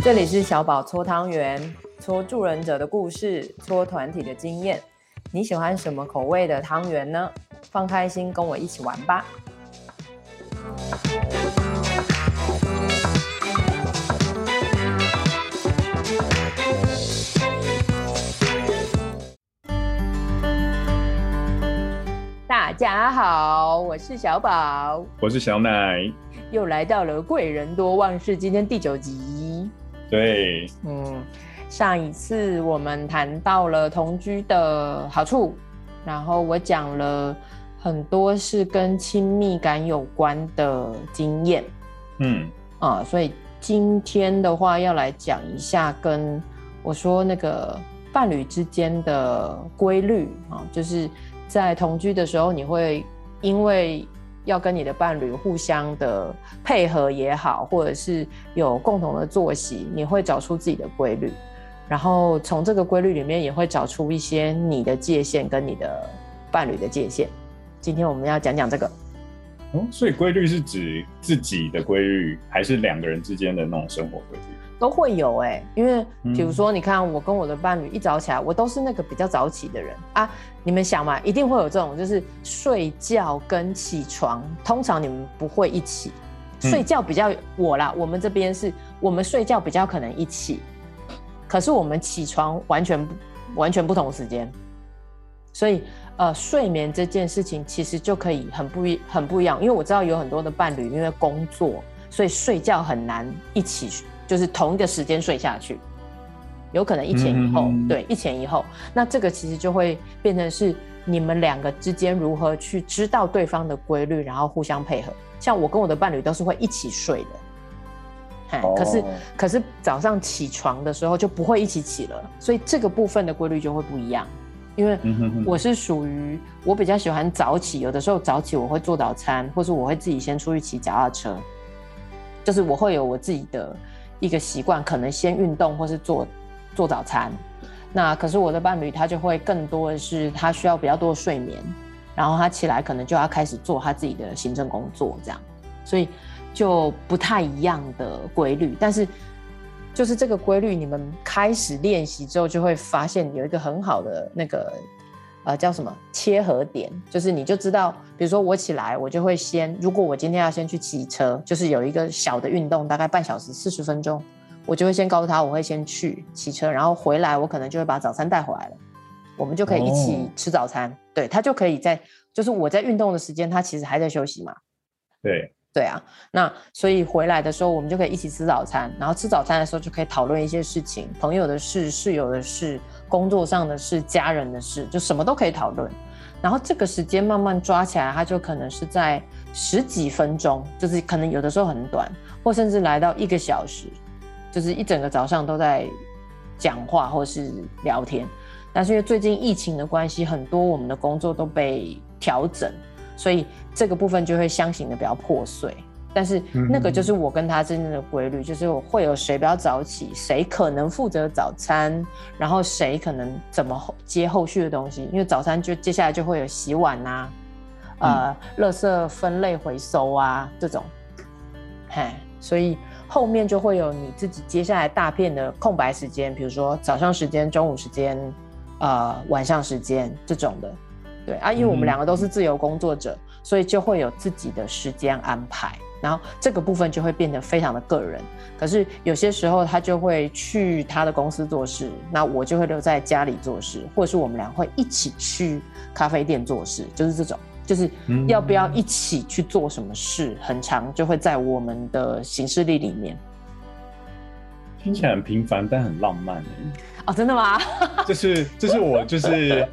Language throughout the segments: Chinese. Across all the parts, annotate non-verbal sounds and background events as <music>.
这里是小宝搓汤圆，搓助人者的故事，搓团体的经验。你喜欢什么口味的汤圆呢？放开心，跟我一起玩吧！大家好，我是小宝，我是小奶，又来到了贵人多忘事，今天第九集。对，嗯，上一次我们谈到了同居的好处，然后我讲了很多是跟亲密感有关的经验，嗯，啊，所以今天的话要来讲一下跟我说那个伴侣之间的规律啊，就是在同居的时候，你会因为。要跟你的伴侣互相的配合也好，或者是有共同的作息，你会找出自己的规律，然后从这个规律里面也会找出一些你的界限跟你的伴侣的界限。今天我们要讲讲这个。哦，所以规律是指自己的规律，还是两个人之间的那种生活规律？都会有哎、欸，因为比如说，你看我跟我的伴侣一早起来，我都是那个比较早起的人啊。你们想嘛，一定会有这种，就是睡觉跟起床，通常你们不会一起。睡觉比较我啦，我们这边是我们睡觉比较可能一起，可是我们起床完全不完全不同时间，所以呃，睡眠这件事情其实就可以很不一很不一样。因为我知道有很多的伴侣因为工作，所以睡觉很难一起。就是同一个时间睡下去，有可能一前一后，对，一前一后。那这个其实就会变成是你们两个之间如何去知道对方的规律，然后互相配合。像我跟我的伴侣都是会一起睡的，哦、可是可是早上起床的时候就不会一起起了，所以这个部分的规律就会不一样。因为我是属于我比较喜欢早起，有的时候早起我会做早餐，或是我会自己先出去骑脚踏车，就是我会有我自己的。一个习惯，可能先运动或是做做早餐。那可是我的伴侣，他就会更多的是他需要比较多的睡眠，然后他起来可能就要开始做他自己的行政工作，这样，所以就不太一样的规律。但是就是这个规律，你们开始练习之后，就会发现有一个很好的那个。呃，叫什么切合点？就是你就知道，比如说我起来，我就会先，如果我今天要先去骑车，就是有一个小的运动，大概半小时四十分钟，我就会先告诉他，我会先去骑车，然后回来，我可能就会把早餐带回来了，我们就可以一起吃早餐。哦、对，他就可以在，就是我在运动的时间，他其实还在休息嘛。对。对啊，那所以回来的时候，我们就可以一起吃早餐，然后吃早餐的时候就可以讨论一些事情，朋友的事、室友的事、工作上的事、家人的事，就什么都可以讨论。然后这个时间慢慢抓起来，它就可能是在十几分钟，就是可能有的时候很短，或甚至来到一个小时，就是一整个早上都在讲话或是聊天。但是因为最近疫情的关系，很多我们的工作都被调整。所以这个部分就会相形的比较破碎，但是那个就是我跟他真正的规律，就是我会有谁比较早起，谁可能负责早餐，然后谁可能怎么接后续的东西，因为早餐就接下来就会有洗碗啊，呃，垃圾分类回收啊这种，嘿，所以后面就会有你自己接下来大片的空白时间，比如说早上时间、中午时间，呃，晚上时间这种的。对啊，因为我们两个都是自由工作者，嗯、所以就会有自己的时间安排，然后这个部分就会变得非常的个人。可是有些时候他就会去他的公司做事，那我就会留在家里做事，或者是我们俩会一起去咖啡店做事，就是这种，就是要不要一起去做什么事，很长就会在我们的行事历里面。听起来很平凡，但很浪漫。哦，真的吗？就是，就是我就是。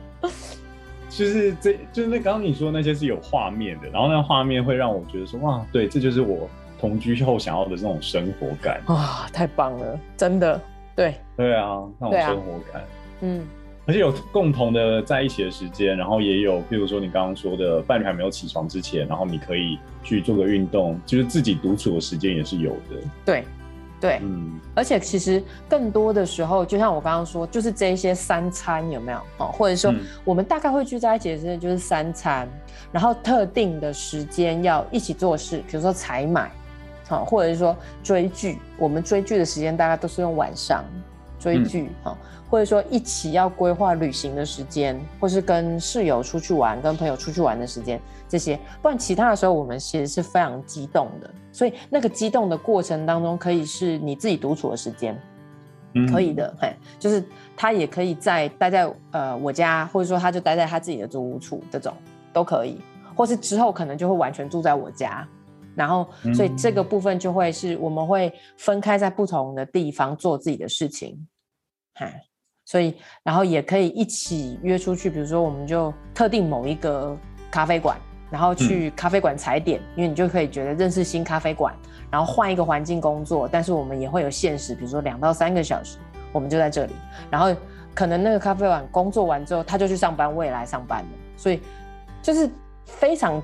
就是这，就是那刚刚你说那些是有画面的，然后那个画面会让我觉得说，哇，对，这就是我同居后想要的这种生活感。啊，太棒了，真的，对，对啊，那种生活感，啊、嗯，而且有共同的在一起的时间，然后也有，比如说你刚刚说的伴侣还没有起床之前，然后你可以去做个运动，就是自己独处的时间也是有的，对。对，嗯，而且其实更多的时候，就像我刚刚说，就是这一些三餐有没有？哦？或者说，我们大概会聚在一起的时间就是三餐，然后特定的时间要一起做事，比如说采买，好，或者是说追剧，我们追剧的时间大概都是用晚上追剧，哈、嗯，或者说一起要规划旅行的时间，或是跟室友出去玩、跟朋友出去玩的时间，这些，不然其他的时候我们其实是非常激动的，所以那个激动的过程当中，可以是你自己独处的时间。可以。的，嘿，就是他也可以在待在呃我家，或者说他就待在他自己的租屋处，这种都可以，或是之后可能就会完全住在我家，然后所以这个部分就会是我们会分开在不同的地方做自己的事情，嗨，所以然后也可以一起约出去，比如说我们就特定某一个咖啡馆，然后去咖啡馆踩点，因为你就可以觉得认识新咖啡馆。然后换一个环境工作，但是我们也会有限时，比如说两到三个小时，我们就在这里。然后可能那个咖啡馆工作完之后，他就去上班，我也来上班了。所以就是非常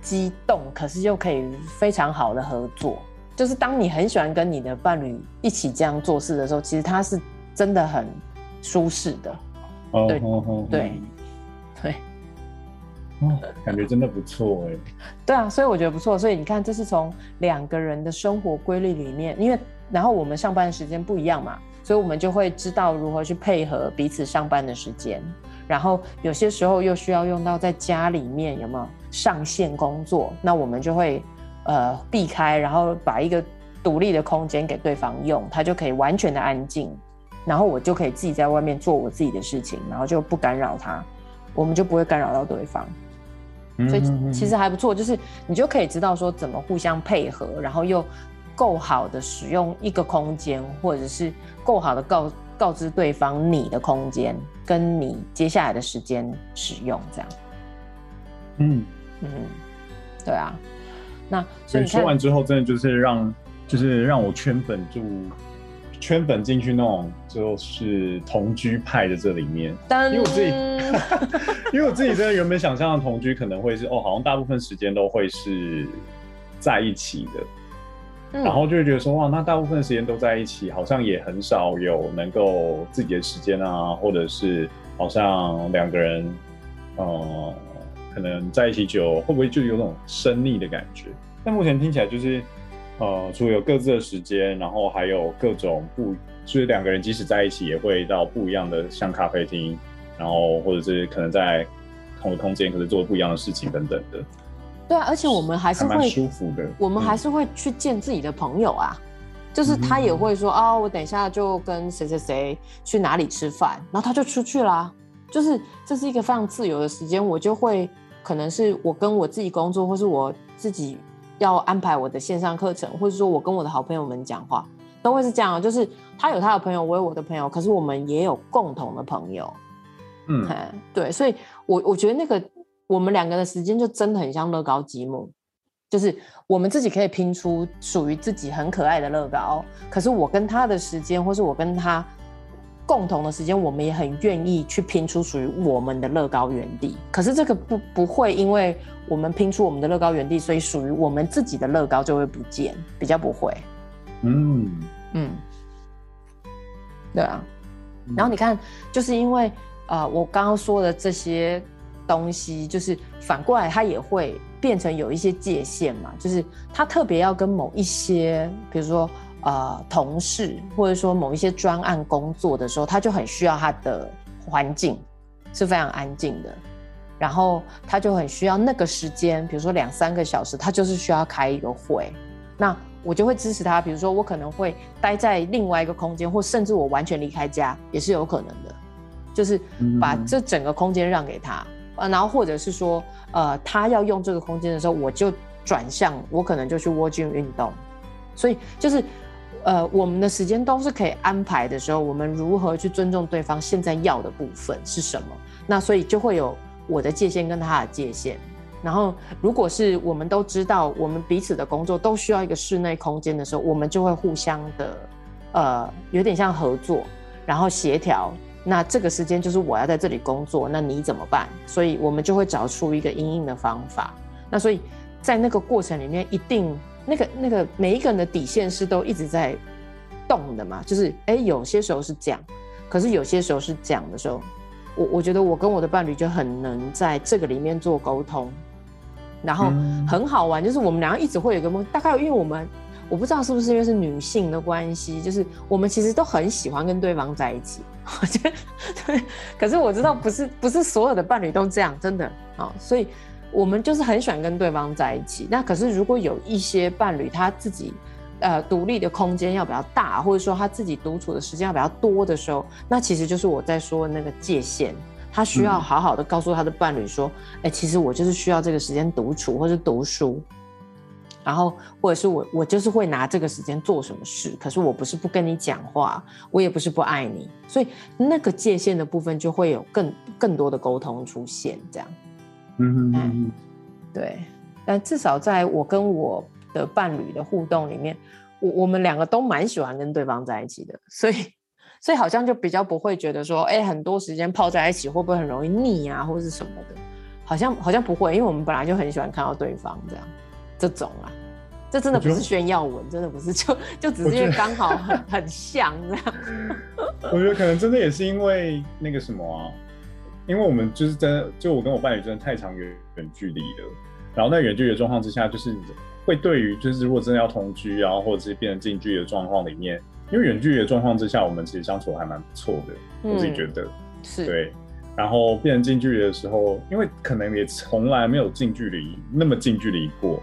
激动，可是又可以非常好的合作。就是当你很喜欢跟你的伴侣一起这样做事的时候，其实他是真的很舒适的。哦，对对 <laughs> 对。哦，感觉真的不错哎。对啊，所以我觉得不错。所以你看，这是从两个人的生活规律里面，因为然后我们上班的时间不一样嘛，所以我们就会知道如何去配合彼此上班的时间。然后有些时候又需要用到在家里面有没有上线工作，那我们就会呃避开，然后把一个独立的空间给对方用，他就可以完全的安静，然后我就可以自己在外面做我自己的事情，然后就不干扰他，我们就不会干扰到对方。所以其实还不错，就是你就可以知道说怎么互相配合，然后又够好的使用一个空间，或者是够好的告告知对方你的空间跟你接下来的时间使用这样。嗯嗯，对啊。那所以你说完之后，真的就是让就是让我圈粉住。圈粉进去那种就是同居派的这里面，因为我自己，<laughs> 因为我自己真的原本想象的同居可能会是哦，好像大部分时间都会是在一起的，然后就会觉得说哇，那大部分时间都在一起，好像也很少有能够自己的时间啊，或者是好像两个人，呃，可能在一起久，会不会就有那种生腻的感觉？但目前听起来就是。呃，除了有各自的时间，然后还有各种不，就是两个人即使在一起，也会到不一样的像咖啡厅，然后或者是可能在同一个空间，可是做不一样的事情等等的。对啊，而且我们还是会蛮舒服的。我们还是会去见自己的朋友啊，嗯、就是他也会说啊、哦，我等一下就跟谁谁谁去哪里吃饭，然后他就出去啦。就是这是一个非常自由的时间，我就会可能是我跟我自己工作，或是我自己。要安排我的线上课程，或者说我跟我的好朋友们讲话，都会是这样。就是他有他的朋友，我有我的朋友，可是我们也有共同的朋友。嗯，对，所以我我觉得那个我们两个的时间就真的很像乐高积木，就是我们自己可以拼出属于自己很可爱的乐高，可是我跟他的时间，或是我跟他。共同的时间，我们也很愿意去拼出属于我们的乐高原地。可是这个不不会因为我们拼出我们的乐高原地，所以属于我们自己的乐高就会不见，比较不会。嗯嗯，对啊。然后你看，就是因为呃，我刚刚说的这些东西，就是反过来它也会变成有一些界限嘛，就是他特别要跟某一些，比如说。呃，同事或者说某一些专案工作的时候，他就很需要他的环境是非常安静的，然后他就很需要那个时间，比如说两三个小时，他就是需要开一个会。那我就会支持他，比如说我可能会待在另外一个空间，或甚至我完全离开家也是有可能的，就是把这整个空间让给他，呃，然后或者是说，呃，他要用这个空间的时候，我就转向，我可能就去卧军运动，所以就是。呃，我们的时间都是可以安排的时候，我们如何去尊重对方现在要的部分是什么？那所以就会有我的界限跟他的界限。然后，如果是我们都知道我们彼此的工作都需要一个室内空间的时候，我们就会互相的，呃，有点像合作，然后协调。那这个时间就是我要在这里工作，那你怎么办？所以我们就会找出一个应应的方法。那所以在那个过程里面，一定。那个那个每一个人的底线是都一直在动的嘛，就是哎，有些时候是这样，可是有些时候是这样的时候，我我觉得我跟我的伴侣就很能在这个里面做沟通，然后很好玩，就是我们两个一直会有一个梦，大概因为我们我不知道是不是因为是女性的关系，就是我们其实都很喜欢跟对方在一起。<laughs> 我觉得对，可是我知道不是不是所有的伴侣都这样，真的啊，所以我们就是很喜欢跟对方在一起。那可是如果有一些伴侣他自己呃独立的空间要比较大，或者说他自己独处的时间要比较多的时候，那其实就是我在说的那个界限，他需要好好的告诉他的伴侣说，哎、嗯欸，其实我就是需要这个时间独处或是读书。然后，或者是我，我就是会拿这个时间做什么事。可是我不是不跟你讲话，我也不是不爱你，所以那个界限的部分就会有更更多的沟通出现，这样。嗯嗯嗯，对。但至少在我跟我的伴侣的互动里面，我我们两个都蛮喜欢跟对方在一起的，所以所以好像就比较不会觉得说，哎，很多时间泡在一起会不会很容易腻啊，或者是什么的？好像好像不会，因为我们本来就很喜欢看到对方这样。这种啊，这真的不是炫耀文，真的不是，就就只是因为刚好很很像这样。我觉得可能真的也是因为那个什么啊，因为我们就是真的，就我跟我伴侣真的太长远远距离了，然后在远距离的状况之下，就是会对于就是如果真的要同居，然后或者是变成近距离的状况里面，因为远距离的状况之下，我们其实相处还蛮不错的，嗯、我自己觉得是对。然后变成近距离的时候，因为可能也从来没有近距离那么近距离过。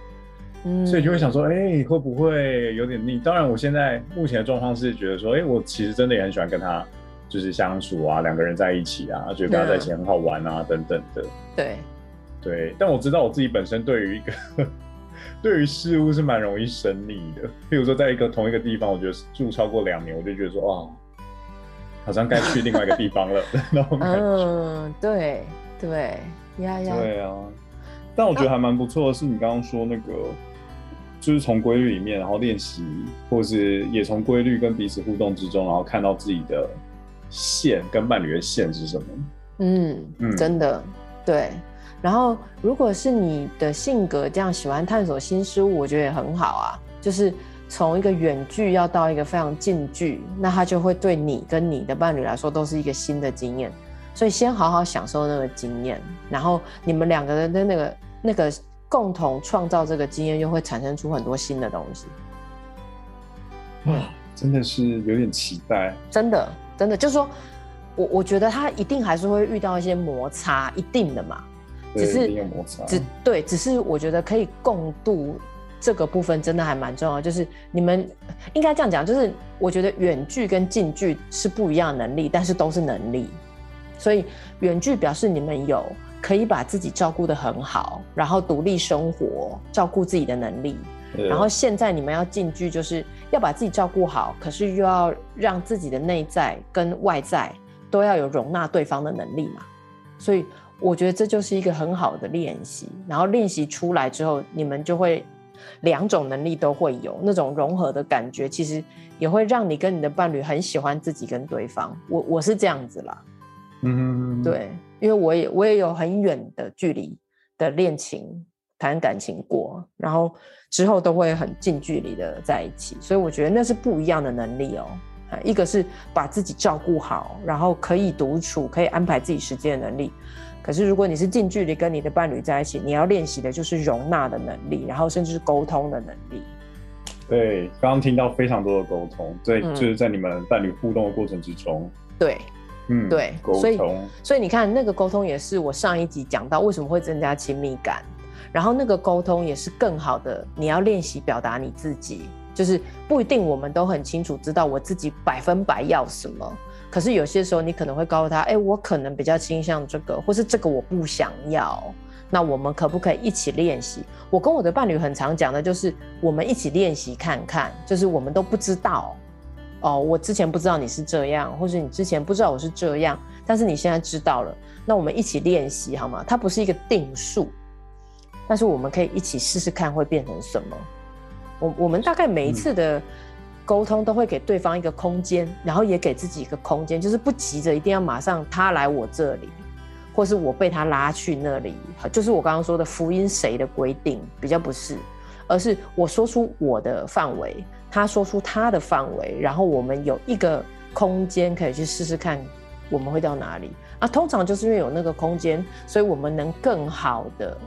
所以就会想说，哎、欸，会不会有点腻？当然，我现在目前的状况是觉得说，哎、欸，我其实真的也很喜欢跟他就是相处啊，两个人在一起啊，觉得跟他在一起很好玩啊，等等的。对，对。但我知道我自己本身对于一个 <laughs> 对于事物是蛮容易生腻的。比如说，在一个同一个地方，我觉得住超过两年，我就觉得说，哇，好像该去另外一个地方了 <laughs> 那种感觉。嗯，对对呀呀。对啊。但我觉得还蛮不错的是，你刚刚说那个。就是从规律里面，然后练习，或是也从规律跟彼此互动之中，然后看到自己的线跟伴侣的线是什么。嗯嗯，真的对。然后，如果是你的性格这样喜欢探索新事物，我觉得也很好啊。就是从一个远距要到一个非常近距，那他就会对你跟你的伴侣来说都是一个新的经验。所以，先好好享受那个经验，然后你们两个人的那个那个。共同创造这个经验，又会产生出很多新的东西。哇，真的是有点期待。真的，真的，就是说，我我觉得他一定还是会遇到一些摩擦，一定的嘛。只是有摩擦。只对，只是我觉得可以共度这个部分，真的还蛮重要。就是你们应该这样讲，就是我觉得远距跟近距是不一样的能力，但是都是能力。所以远距表示你们有。可以把自己照顾得很好，然后独立生活，照顾自己的能力。然后现在你们要进去，就是要把自己照顾好，可是又要让自己的内在跟外在都要有容纳对方的能力嘛。所以我觉得这就是一个很好的练习。然后练习出来之后，你们就会两种能力都会有那种融合的感觉，其实也会让你跟你的伴侣很喜欢自己跟对方。我我是这样子啦。嗯，对。因为我也我也有很远的距离的恋情谈感情过，然后之后都会很近距离的在一起，所以我觉得那是不一样的能力哦。一个是把自己照顾好，然后可以独处，可以安排自己时间的能力。可是如果你是近距离跟你的伴侣在一起，你要练习的就是容纳的能力，然后甚至是沟通的能力。对，刚刚听到非常多的沟通，对，就是在你们伴侣互动的过程之中，嗯、对。嗯，对，所以所以你看，那个沟通也是我上一集讲到为什么会增加亲密感，然后那个沟通也是更好的，你要练习表达你自己，就是不一定我们都很清楚知道我自己百分百要什么，可是有些时候你可能会告诉他，哎，我可能比较倾向这个，或是这个我不想要，那我们可不可以一起练习？我跟我的伴侣很常讲的就是，我们一起练习看看，就是我们都不知道。哦，我之前不知道你是这样，或者你之前不知道我是这样，但是你现在知道了，那我们一起练习好吗？它不是一个定数，但是我们可以一起试试看会变成什么。我我们大概每一次的沟通都会给对方一个空间，然后也给自己一个空间，就是不急着一定要马上他来我这里，或是我被他拉去那里，就是我刚刚说的福音谁的规定比较不是，而是我说出我的范围。他说出他的范围，然后我们有一个空间可以去试试看，我们会到哪里啊？通常就是因为有那个空间，所以我们能更好的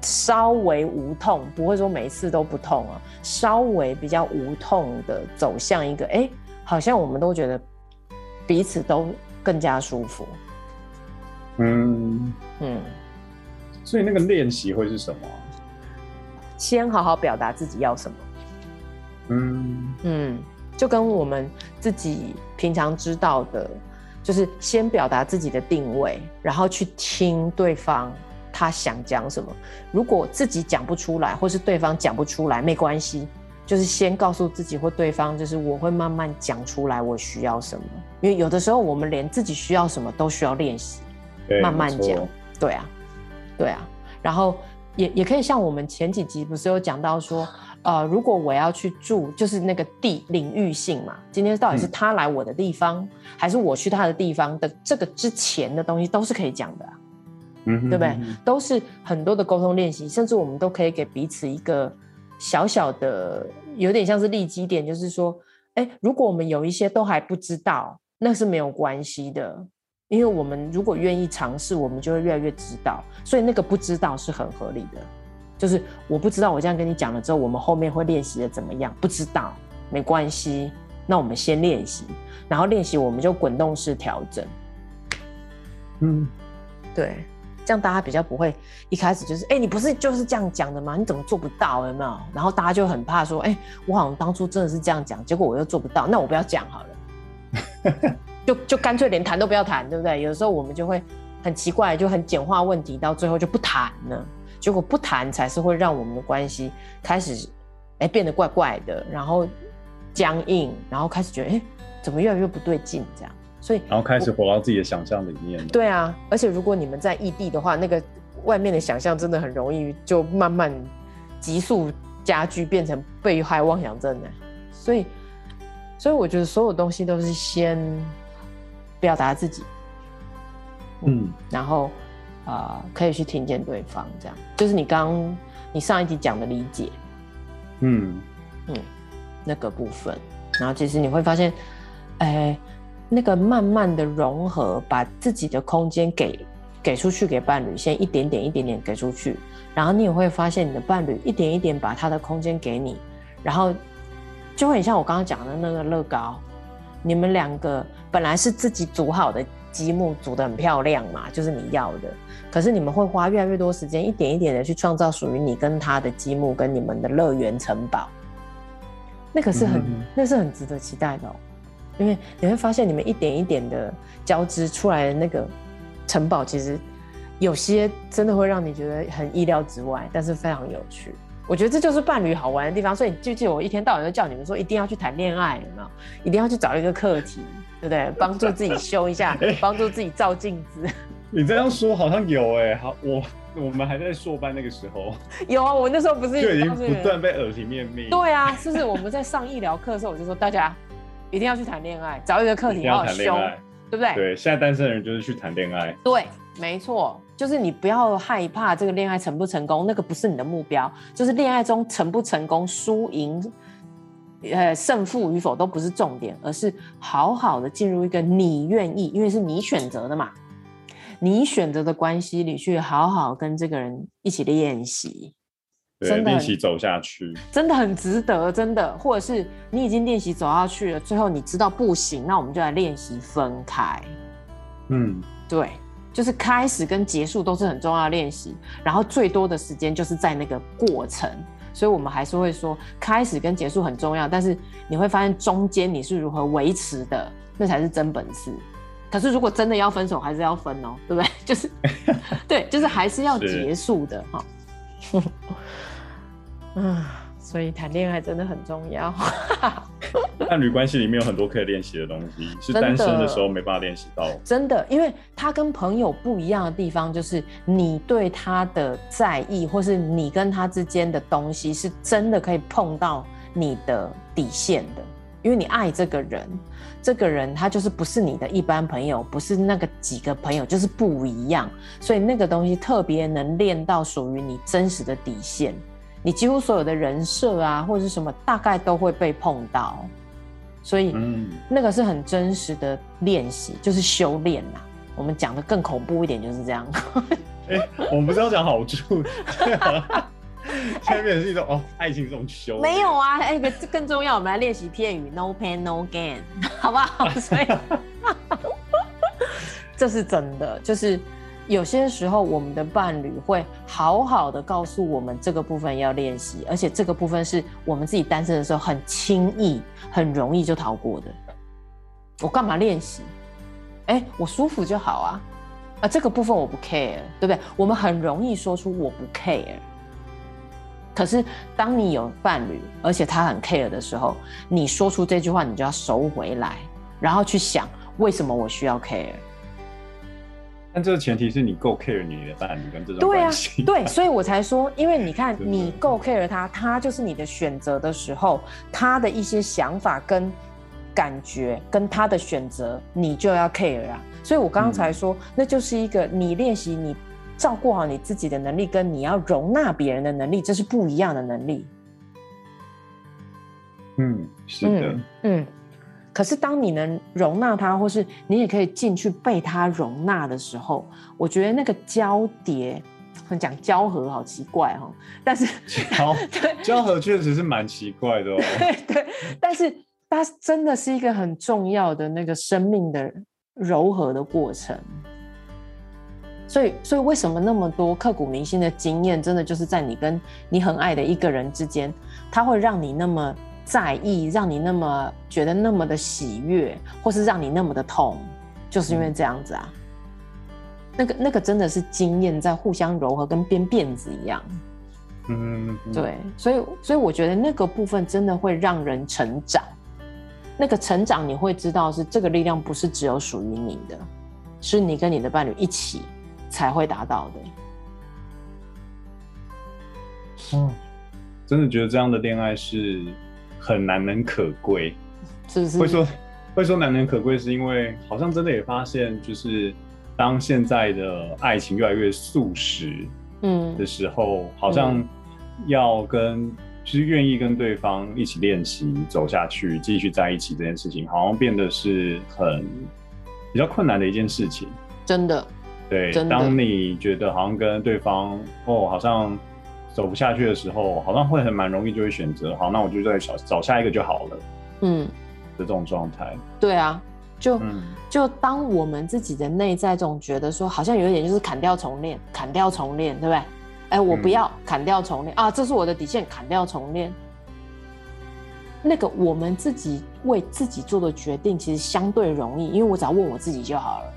稍微无痛，不会说每一次都不痛啊，稍微比较无痛的走向一个，哎、欸，好像我们都觉得彼此都更加舒服。嗯嗯，所以那个练习会是什么？先好好表达自己要什么。嗯嗯，就跟我们自己平常知道的，就是先表达自己的定位，然后去听对方。他想讲什么？如果自己讲不出来，或是对方讲不出来，没关系，就是先告诉自己或对方，就是我会慢慢讲出来，我需要什么。因为有的时候我们连自己需要什么都需要练习，慢慢讲。对啊，对啊。然后也也可以像我们前几集不是有讲到说，呃，如果我要去住，就是那个地领域性嘛，今天到底是他来我的地方，嗯、还是我去他的地方的这个之前的东西都是可以讲的、啊。嗯，对不对？都是很多的沟通练习，甚至我们都可以给彼此一个小小的，有点像是立基点，就是说，哎，如果我们有一些都还不知道，那是没有关系的，因为我们如果愿意尝试，我们就会越来越知道。所以那个不知道是很合理的，就是我不知道，我这样跟你讲了之后，我们后面会练习的怎么样？不知道没关系，那我们先练习，然后练习我们就滚动式调整。嗯，对。这样大家比较不会一开始就是，哎、欸，你不是就是这样讲的吗？你怎么做不到？有没有？然后大家就很怕说，哎、欸，我好像当初真的是这样讲，结果我又做不到，那我不要讲好了，<laughs> 就就干脆连谈都不要谈，对不对？有的时候我们就会很奇怪，就很简化问题，到最后就不谈了。结果不谈才是会让我们的关系开始，哎、欸，变得怪怪的，然后僵硬，然后开始觉得，哎、欸，怎么越来越不对劲这样。所以，然后开始活到自己的想象里面。对啊，而且如果你们在异地的话，那个外面的想象真的很容易就慢慢急速加剧，变成被害妄想症呢。所以，所以我觉得所有东西都是先表达自己，嗯，然后啊、呃，可以去听见对方，这样。就是你刚你上一集讲的理解，嗯。嗯，那个部分，然后其实你会发现，哎。那个慢慢的融合，把自己的空间给给出去给伴侣，先一点点一点点给出去，然后你也会发现你的伴侣一点一点把他的空间给你，然后就会很像我刚刚讲的那个乐高，你们两个本来是自己组好的积木，组的很漂亮嘛，就是你要的，可是你们会花越来越多时间，一点一点的去创造属于你跟他的积木跟你们的乐园城堡，那可是很，嗯、那是很值得期待的哦。因为你会发现，你们一点一点的交织出来的那个城堡，其实有些真的会让你觉得很意料之外，但是非常有趣。我觉得这就是伴侣好玩的地方。所以，就记得我一天到晚都叫你们说，一定要去谈恋爱，有没有？一定要去找一个课题，对不对？<laughs> 帮助自己修一下，帮助自己照镜子。<laughs> 你这样说好像有哎、欸，好，我我们还在硕班那个时候，有啊，我那时候不是就已经不断被耳提面命。对啊，是不是？我们在上医疗课的时候，我就说大家。一定要去谈恋爱，找一个课题要修，对不对？对，现在单身的人就是去谈恋爱。对，没错，就是你不要害怕这个恋爱成不成功，那个不是你的目标。就是恋爱中成不成功、输赢、呃胜负与否都不是重点，而是好好的进入一个你愿意，因为是你选择的嘛，你选择的关系里去好好跟这个人一起练习。真的练习走下去，真的很值得，真的。或者是你已经练习走下去了，最后你知道不行，那我们就来练习分开。嗯，对，就是开始跟结束都是很重要的练习，然后最多的时间就是在那个过程。所以我们还是会说，开始跟结束很重要，但是你会发现中间你是如何维持的，那才是真本事。可是如果真的要分手，还是要分哦，对不对？就是，对，就是还是要结束的哈。<laughs> 嗯，所以谈恋爱真的很重要。<laughs> 伴侣关系里面有很多可以练习的东西，是单身的时候没办法练习到。真的，因为他跟朋友不一样的地方，就是你对他的在意，或是你跟他之间的东西，是真的可以碰到你的底线的。因为你爱这个人，这个人他就是不是你的一般朋友，不是那个几个朋友，就是不一样。所以那个东西特别能练到属于你真实的底线。你几乎所有的人设啊，或者是什么，大概都会被碰到，所以，嗯，那个是很真实的练习，就是修炼呐。我们讲的更恐怖一点，就是这样。<laughs> 哎、欸，我们不是要讲好处，<laughs> 前面是一种哦，爱情这种修。没有啊，哎、欸，更重要，我们来练习片语，no pain no gain，好不好？所以，<laughs> 这是真的，就是有些时候我们的伴侣会好好的告诉我们这个部分要练习，而且这个部分是我们自己单身的时候很轻易、很容易就逃过的。我干嘛练习？哎、我舒服就好啊。啊，这个部分我不 care，对不对？我们很容易说出我不 care。可是当你有伴侣，而且他很 care 的时候，你说出这句话，你就要收回来，然后去想为什么我需要 care。但这个前提是你够 care 你的伴侣跟这种关系。对啊，对，所以我才说，因为你看 <laughs> 你够 care 他，他就是你的选择的时候，他的一些想法跟感觉跟他的选择，你就要 care 啊。所以我刚刚才说，嗯、那就是一个你练习你照顾好你自己的能力，跟你要容纳别人的能力，这是不一样的能力。嗯，是的。嗯，嗯，可是当你能容纳它，或是你也可以进去被它容纳的时候，我觉得那个交叠，讲交合好奇怪哈。但是交 <laughs> 对交合确实是蛮奇怪的哦。<laughs> 对对，但是它真的是一个很重要的那个生命的。柔和的过程，所以，所以为什么那么多刻骨铭心的经验，真的就是在你跟你很爱的一个人之间，它会让你那么在意，让你那么觉得那么的喜悦，或是让你那么的痛，就是因为这样子啊。那个，那个真的是经验在互相柔和，跟编辫子一样。嗯，对，所以，所以我觉得那个部分真的会让人成长。那个成长，你会知道是这个力量不是只有属于你的，是你跟你的伴侣一起才会达到的。嗯，真的觉得这样的恋爱是很难能可贵，是不是？会说会说难能可贵，是因为好像真的也发现，就是当现在的爱情越来越速食，嗯的时候，嗯、好像要跟。就是愿意跟对方一起练习走下去，继续在一起这件事情，好像变得是很比较困难的一件事情。真的，对。当你觉得好像跟对方哦，好像走不下去的时候，好像会很蛮容易就会选择，好，那我就再找找下一个就好了。嗯，的这种状态。对啊，就、嗯、就当我们自己的内在总觉得说，好像有一点就是砍掉重练，砍掉重练，对不对？哎、欸，我不要砍掉重练、嗯、啊！这是我的底线，砍掉重练。那个我们自己为自己做的决定，其实相对容易，因为我只要问我自己就好了。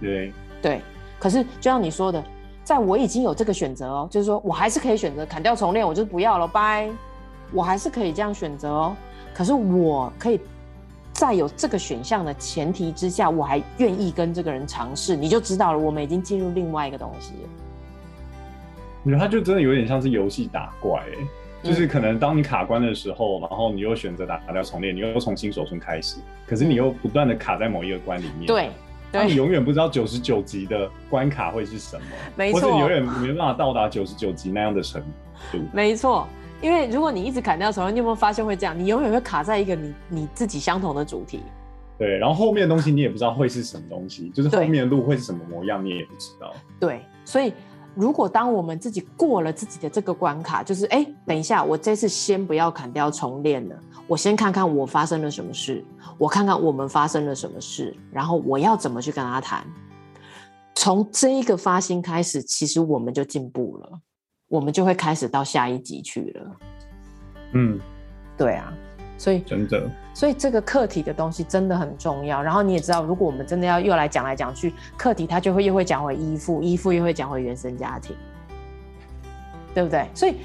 对对，可是就像你说的，在我已经有这个选择哦，就是说我还是可以选择砍掉重练，我就不要了，拜。我还是可以这样选择哦。可是我可以在有这个选项的前提之下，我还愿意跟这个人尝试，你就知道了，我们已经进入另外一个东西了。我觉得他就真的有点像是游戏打怪，哎，就是可能当你卡关的时候，然后你又选择打掉重练，你又从新手村开始，可是你又不断的卡在某一个关里面，对，那你永远不知道九十九级的关卡会是什么，<laughs> 没错，或者你永远没办法到达九十九级那样的程度，没错，因为如果你一直砍掉重练，你有没有发现会这样？你永远会卡在一个你你自己相同的主题，对，然后后面的东西你也不知道会是什么东西，就是后面的路会是什么模样，你也不知道，对，所以。如果当我们自己过了自己的这个关卡，就是哎，等一下，我这次先不要砍掉重练了，我先看看我发生了什么事，我看看我们发生了什么事，然后我要怎么去跟他谈。从这一个发心开始，其实我们就进步了，我们就会开始到下一级去了。嗯，对啊。所以真的，所以这个课题的东西真的很重要。然后你也知道，如果我们真的要又来讲来讲去，课题它就会又会讲回依附，依附又会讲回原生家庭，对不对？所以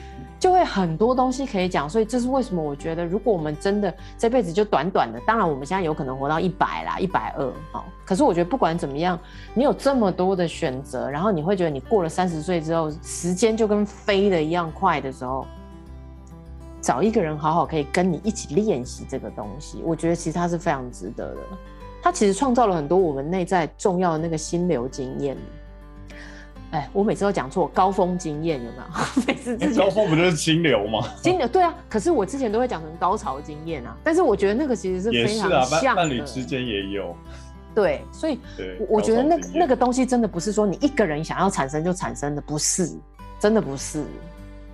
就会很多东西可以讲。所以这是为什么？我觉得，如果我们真的这辈子就短短的，当然我们现在有可能活到一百啦，一百二，好。可是我觉得不管怎么样，你有这么多的选择，然后你会觉得你过了三十岁之后，时间就跟飞的一样快的时候。找一个人好好可以跟你一起练习这个东西，我觉得其实它是非常值得的。它其实创造了很多我们内在重要的那个心流经验。哎，我每次都讲错，高峰经验有没有？<laughs> 每次之前高峰不就是金流吗？金流对啊，可是我之前都会讲成高潮经验啊。但是我觉得那个其实是非常像伴侣之间也有。对，所以我觉得那个那个东西真的不是说你一个人想要产生就产生的，不是，真的不是，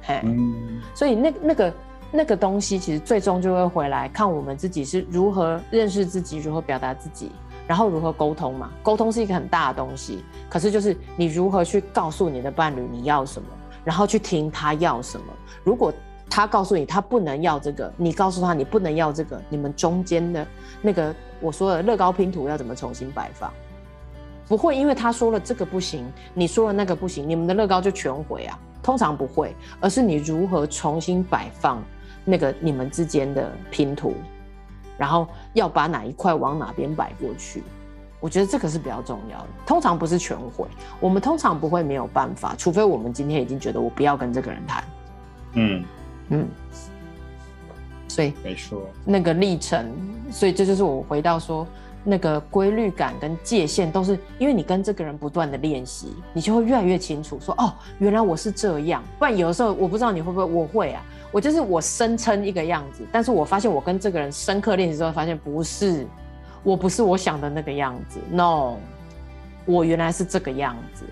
嘿，嗯、所以那那个那个东西其实最终就会回来看我们自己是如何认识自己，如何表达自己，然后如何沟通嘛。沟通是一个很大的东西，可是就是你如何去告诉你的伴侣你要什么，然后去听他要什么。如果他告诉你他不能要这个，你告诉他你不能要这个，你们中间的那个我说的乐高拼图要怎么重新摆放？不会因为他说了这个不行，你说了那个不行，你们的乐高就全毁啊？通常不会，而是你如何重新摆放那个你们之间的拼图，然后要把哪一块往哪边摆过去？我觉得这个是比较重要的。通常不是全毁，我们通常不会没有办法，除非我们今天已经觉得我不要跟这个人谈。嗯。嗯，所以没错，那个历程，所以这就是我回到说，那个规律感跟界限都是因为你跟这个人不断的练习，你就会越来越清楚说，哦，原来我是这样。不然有的时候我不知道你会不会，我会啊，我就是我声称一个样子，但是我发现我跟这个人深刻练习之后，发现不是，我不是我想的那个样子，no，我原来是这个样子。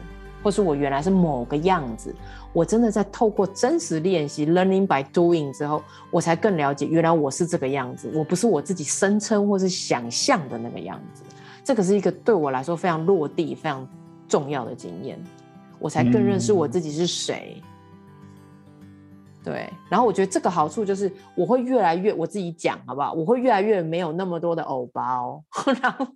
或是我原来是某个样子，我真的在透过真实练习 （learning by doing） 之后，我才更了解原来我是这个样子，我不是我自己声称或是想象的那个样子。这个是一个对我来说非常落地、非常重要的经验，我才更认识我自己是谁。嗯对，然后我觉得这个好处就是我会越来越我自己讲，好不好？我会越来越没有那么多的偶包。<laughs> 然后，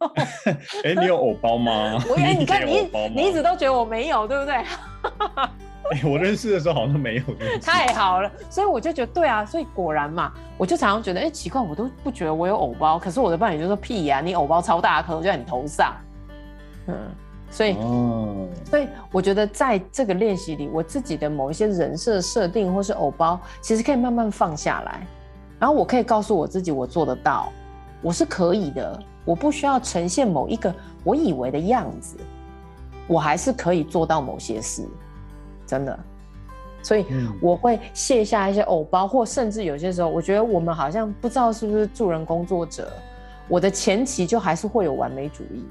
<laughs> 哎，你有偶包吗？<laughs> 我哎，你看你你一直都觉得我没有，对不对？哎，我认识的时候好像没有。太好了，所以我就觉得对啊，所以果然嘛，我就常常觉得，哎，奇怪，我都不觉得我有偶包，可是我的伴侣就说屁呀，你偶包超大颗，就在你头上，嗯。所以，哦、所以我觉得在这个练习里，我自己的某一些人设设定或是偶包，其实可以慢慢放下来。然后我可以告诉我自己，我做得到，我是可以的，我不需要呈现某一个我以为的样子，我还是可以做到某些事，真的。所以我会卸下一些偶包，或甚至有些时候，我觉得我们好像不知道是不是助人工作者，我的前期就还是会有完美主义，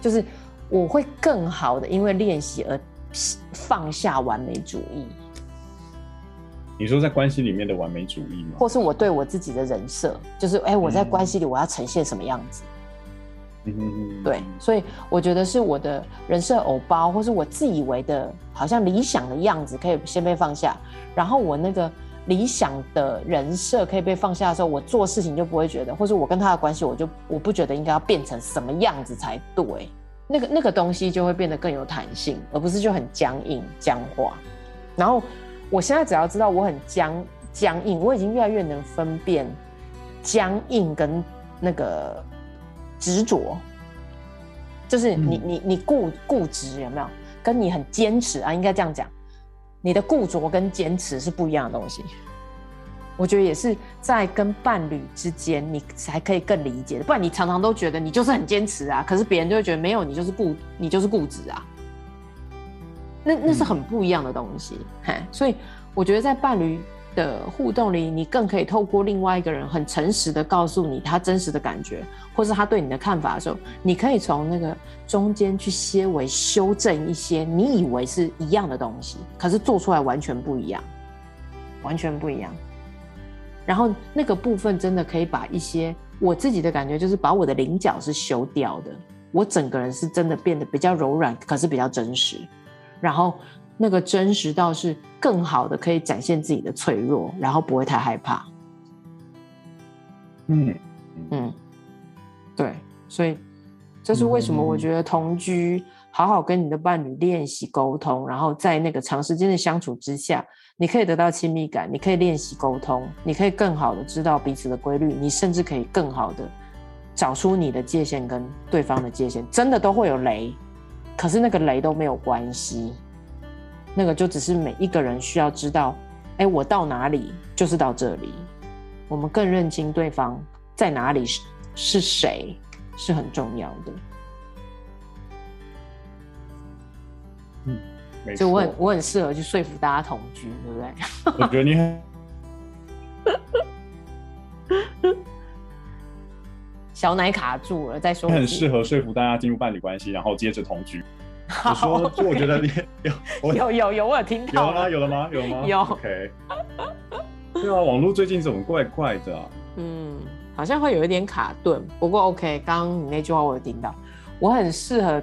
就是。我会更好的，因为练习而放下完美主义。你说在关系里面的完美主义吗？或是我对我自己的人设，就是哎，我在关系里我要呈现什么样子？嗯嗯对，所以我觉得是我的人设偶包，或是我自以为的好像理想的样子，可以先被放下。然后我那个理想的人设可以被放下的时候，我做事情就不会觉得，或是我跟他的关系，我就我不觉得应该要变成什么样子才对。那个那个东西就会变得更有弹性，而不是就很僵硬僵化。然后我现在只要知道我很僵僵硬，我已经越来越能分辨僵硬跟那个执着，就是你你你固固执有没有？跟你很坚持啊，应该这样讲，你的固着跟坚持是不一样的东西。我觉得也是在跟伴侣之间，你才可以更理解的。不然你常常都觉得你就是很坚持啊，可是别人就会觉得没有，你就是固，你就是固执啊。那那是很不一样的东西，嘿。所以我觉得在伴侣的互动里，你更可以透过另外一个人很诚实的告诉你他真实的感觉，或是他对你的看法的时候，你可以从那个中间去些微修正一些你以为是一样的东西，可是做出来完全不一样，完全不一样。然后那个部分真的可以把一些我自己的感觉，就是把我的棱角是修掉的，我整个人是真的变得比较柔软，可是比较真实。然后那个真实到是更好的可以展现自己的脆弱，然后不会太害怕。嗯嗯，对，所以这是为什么我觉得同居，好好跟你的伴侣练习沟通，然后在那个长时间的相处之下。你可以得到亲密感，你可以练习沟通，你可以更好的知道彼此的规律，你甚至可以更好的找出你的界限跟对方的界限。真的都会有雷，可是那个雷都没有关系，那个就只是每一个人需要知道，哎，我到哪里就是到这里。我们更认清对方在哪里是是谁是很重要的。嗯。就我很我很适合去说服大家同居，对不对？<laughs> 我觉得你很，小奶卡住了，再说。很适合说服大家进入伴侣关系，然后接着同居。<laughs> 好我说，就我觉得你 <laughs> 有有有有，我有听到。有吗？有了吗？有了吗？有。OK。对啊，网络最近怎么怪怪的啊？嗯，好像会有一点卡顿。不过 OK，刚刚你那句话我有听到。我很适合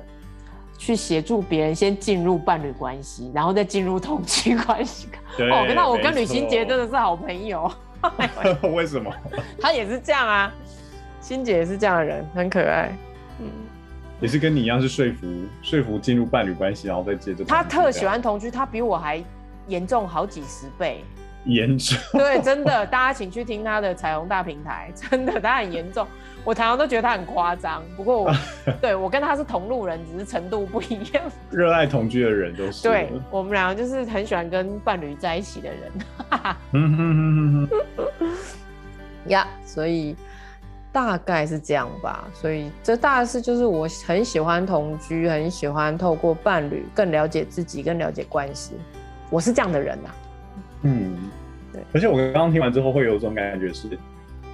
去协助别人先进入伴侣关系，然后再进入同居关系。<laughs> 对。哦，那我跟吕欣杰真的是好朋友。<laughs> 为什么？他也是这样啊，欣姐也是这样的人，很可爱。嗯，也是跟你一样，是说服说服进入伴侣关系，然后再接着。他特喜欢同居，他比我还严重好几十倍。严重。<laughs> 对，真的，大家请去听他的彩虹大平台，<laughs> 真的，他很严重。我常常都觉得他很夸张，不过我 <laughs> 对我跟他是同路人，只是程度不一样。热爱同居的人都是。对，我们两个就是很喜欢跟伴侣在一起的人。嗯。呀，所以大概是这样吧。所以这大概是就是我很喜欢同居，很喜欢透过伴侣更了解自己，更了解关系。我是这样的人呐、啊。嗯，对。而且我刚刚听完之后，会有一种感觉是，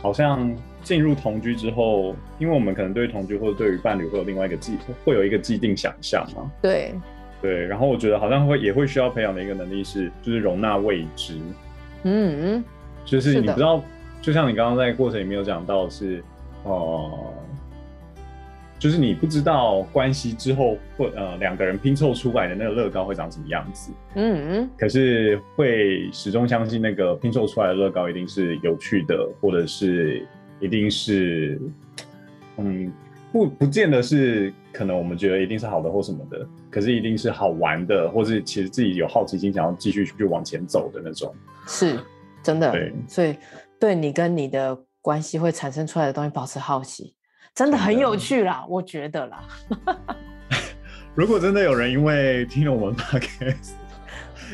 好像。进入同居之后，因为我们可能对同居或者对于伴侣会有另外一个既会有一个既定想象嘛。对对，然后我觉得好像会也会需要培养的一个能力是，就是容纳未知。嗯嗯，就是你不知道，就像你刚刚在过程里面有讲到是，哦、呃。就是你不知道关系之后会呃两个人拼凑出来的那个乐高会长什么样子，嗯。嗯，可是会始终相信那个拼凑出来的乐高一定是有趣的，或者是一定是，嗯，不不见得是可能我们觉得一定是好的或什么的，可是一定是好玩的，或是其实自己有好奇心想要继续去往前走的那种，是真的，对，所以对你跟你的关系会产生出来的东西保持好奇。真的很有趣啦，我觉得啦。<laughs> 如果真的有人因为听了我们 podcast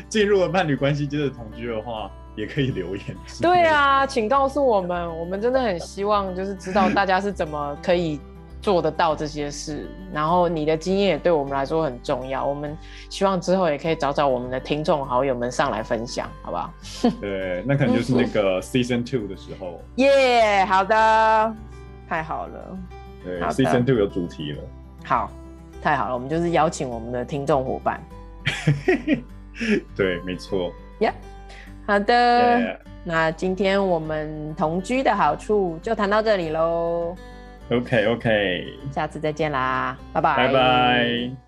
进入了伴侣关系，接着同居的话，也可以留言。对啊，请告诉我们，我们真的很希望就是知道大家是怎么可以做得到这些事。然后你的经验也对我们来说很重要。我们希望之后也可以找找我们的听众好友们上来分享，好不好？<laughs> 对，那可能就是那个 <laughs> season two 的时候。耶，yeah, 好的。太好了，对，Season Two 有主题了。好，太好了，我们就是邀请我们的听众伙伴。<laughs> 对，没错。Yeah，好的。Yeah. 那今天我们同居的好处就谈到这里喽。OK，OK，下次再见啦，拜拜，拜拜。